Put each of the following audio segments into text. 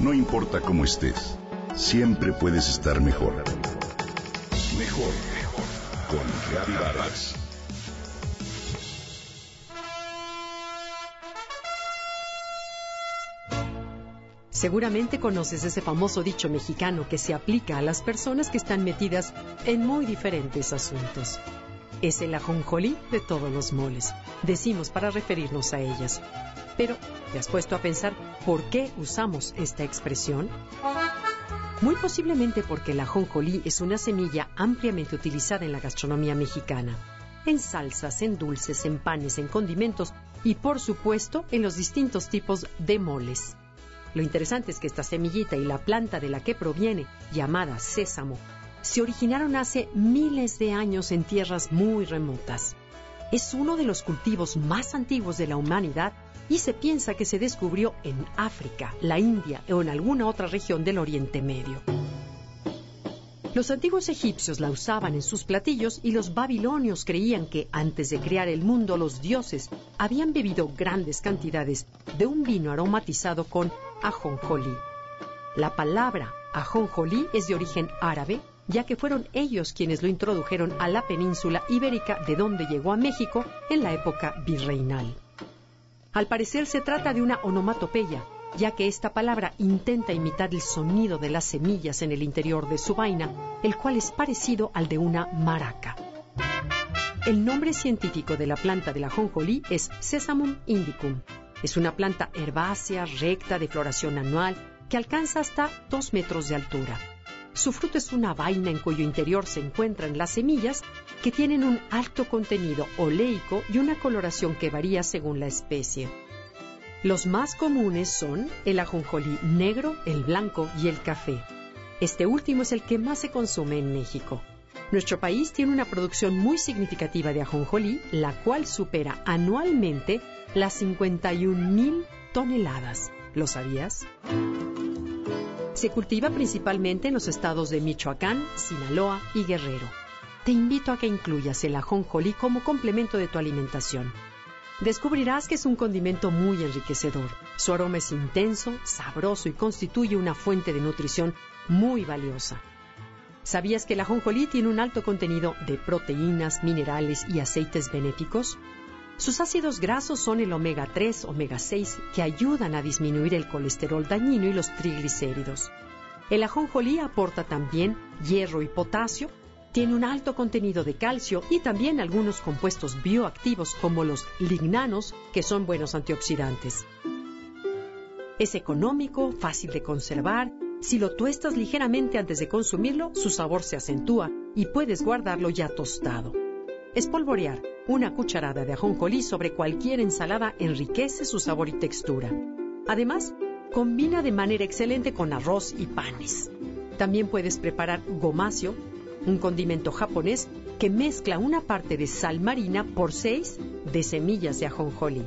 No importa cómo estés, siempre puedes estar mejor. Mejor, mejor. Con Reavivadas. Seguramente conoces ese famoso dicho mexicano que se aplica a las personas que están metidas en muy diferentes asuntos. Es el ajonjolí de todos los moles, decimos para referirnos a ellas. Pero, ¿te has puesto a pensar por qué usamos esta expresión? Muy posiblemente porque el ajonjolí es una semilla ampliamente utilizada en la gastronomía mexicana, en salsas, en dulces, en panes, en condimentos y por supuesto en los distintos tipos de moles. Lo interesante es que esta semillita y la planta de la que proviene, llamada sésamo, se originaron hace miles de años en tierras muy remotas. Es uno de los cultivos más antiguos de la humanidad y se piensa que se descubrió en África, la India o en alguna otra región del Oriente Medio. Los antiguos egipcios la usaban en sus platillos y los babilonios creían que antes de crear el mundo los dioses habían bebido grandes cantidades de un vino aromatizado con ajonjolí. La palabra ajonjolí es de origen árabe, ya que fueron ellos quienes lo introdujeron a la península ibérica de donde llegó a México en la época virreinal. Al parecer se trata de una onomatopeya, ya que esta palabra intenta imitar el sonido de las semillas en el interior de su vaina, el cual es parecido al de una maraca. El nombre científico de la planta de la jonjolí es Sesamum indicum. Es una planta herbácea, recta, de floración anual, que alcanza hasta 2 metros de altura. Su fruto es una vaina en cuyo interior se encuentran las semillas que tienen un alto contenido oleico y una coloración que varía según la especie. Los más comunes son el ajonjolí negro, el blanco y el café. Este último es el que más se consume en México. Nuestro país tiene una producción muy significativa de ajonjolí, la cual supera anualmente las 51 mil toneladas. ¿Lo sabías? Se cultiva principalmente en los estados de Michoacán, Sinaloa y Guerrero. Te invito a que incluyas el ajonjolí como complemento de tu alimentación. Descubrirás que es un condimento muy enriquecedor. Su aroma es intenso, sabroso y constituye una fuente de nutrición muy valiosa. ¿Sabías que el ajonjolí tiene un alto contenido de proteínas, minerales y aceites benéficos? Sus ácidos grasos son el omega 3, omega 6, que ayudan a disminuir el colesterol dañino y los triglicéridos. El ajonjolí aporta también hierro y potasio, tiene un alto contenido de calcio y también algunos compuestos bioactivos como los lignanos, que son buenos antioxidantes. Es económico, fácil de conservar. Si lo tuestas ligeramente antes de consumirlo, su sabor se acentúa y puedes guardarlo ya tostado. Espolvorear una cucharada de ajonjolí sobre cualquier ensalada enriquece su sabor y textura. Además, combina de manera excelente con arroz y panes. También puedes preparar gomasio, un condimento japonés que mezcla una parte de sal marina por seis de semillas de ajonjolí.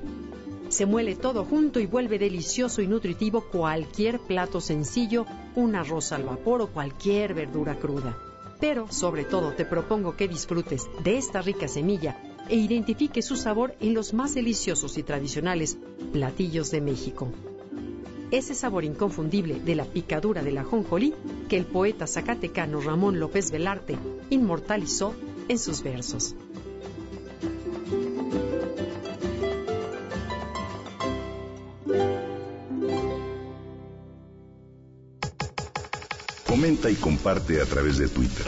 Se muele todo junto y vuelve delicioso y nutritivo cualquier plato sencillo, un arroz al vapor o cualquier verdura cruda pero sobre todo te propongo que disfrutes de esta rica semilla e identifique su sabor en los más deliciosos y tradicionales platillos de México. Ese sabor inconfundible de la picadura de la jonjolí que el poeta zacatecano Ramón López Velarte inmortalizó en sus versos. Comenta y comparte a través de Twitter.